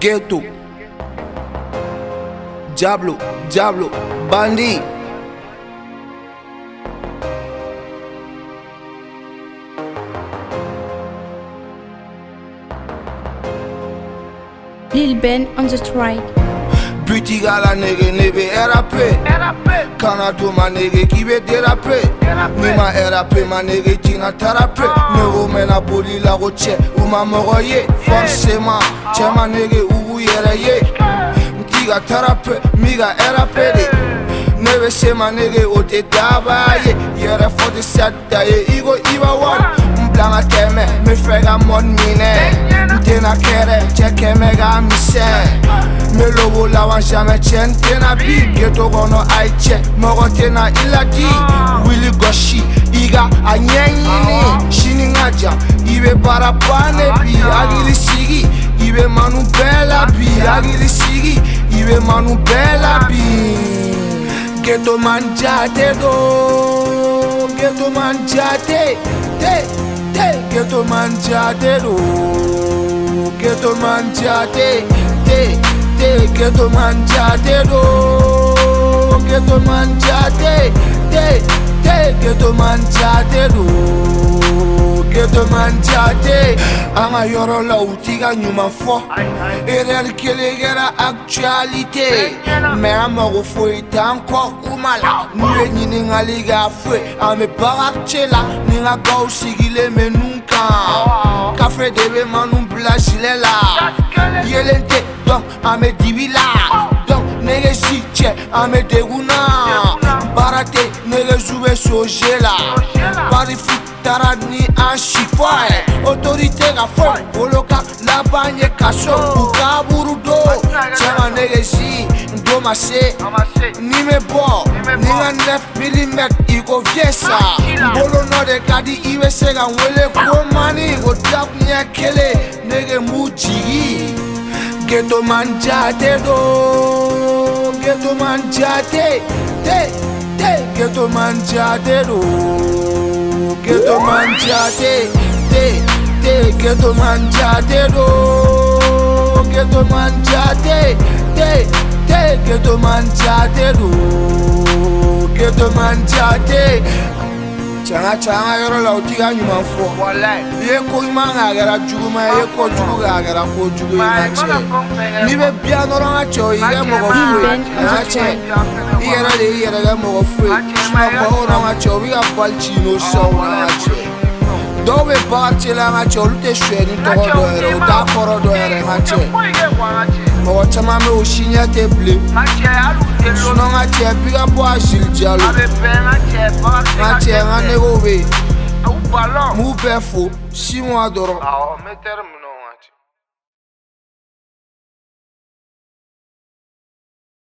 Ghetto. Diablo, Diablo, Bandi. Lil Ben on the strike. Butigala nigga, nigga, RAP. Kana to ma nigga, qui veut déraper. Ni ma RAP, ma nigga, tina tarape. Nego mena boli la roche, ou ma moro ye. Forcément, che ma nigga, ou yere ye. Mtiga tarape, miga RAP de. Nebe se ma nigga, o te daba ye. Yere fote sata ye, igo iba wan. Mblanga teme, me frega mon mine. Mtena kere, che keme ga mise. Me lobo lawan jamais tienne tena bi Ghetto kono ai che Mogo tena ila di Willy goshi Iga a nyenyini Shini ngaja. Ibe para pane bi Agili sigi. Ibe manu bela bi Agili sigi. Ibe manu bela bi. Ghetto Man Djaté do. Ghetto Man Djaté Te Te. Ghetto Man Djaté do. Ghetto Man Djaté Te Te Ghetto Te Ghetto mangiate do Ghetto mangiate Anga yɔrɔ la actualité. Mɛ an mago foyi t'an kɔ kuma la n'u ye ɲiningali k'a la ni n ka gaw sigilen bɛ kafe de manu bila la yelen nege si cɛ an bɛ degun na baara tɛ negezu bɛ soze la bari fu taara ni an si fɔ a ye autorité ka fɔ bolo ka laban ye kaso u ka buru do cɛ ma nege si n do ma se ni bɛ bɔ ni ka 9 mm i ko fiyɛ sa n bolo nɔ de ka di i bɛ se ka n wele ko mani o dakuɲɛ kelen nege m'u jigi Ghetto mangiate que tu mangiate, te, te, que tu mangiate, ro, que tu mangiate, te, te, que tu mangiate, ro, que tu mangiate, te, te, que tu mangiate, ro, que tu mangiate. Canga canga yɔrɔ la o t'i ka ɲuman fɔ. I ye ko ɲuman k'a kɛra juguman ye i ye ko jugu k'a kɛra ko jugu ye n ka cɛ n'i bɛ biya dɔrɔn ka cɛ o i kɛ mɔgɔ foyi n ka cɛ i yɛrɛ de y'i yɛrɛ kɛ mɔgɔ foyi sinɔn kɔrɔw n'an ka cɛ o bɛ ka bali ci n'o sɛw n'an ka cɛ dɔw bɛ bagan la an ka cɛ olu tɛ suɲɛ ni tɔgɔ dɔ yɛrɛ o t'a kɔrɔ dɔ yɛrɛ ka cɛ mɔgɔ caman bɛ o si ɲɛ tɛ bilen Sinon nga tye pi ka po a jil djalo Nga tye nga negowe Mou pe fo, si mwa doron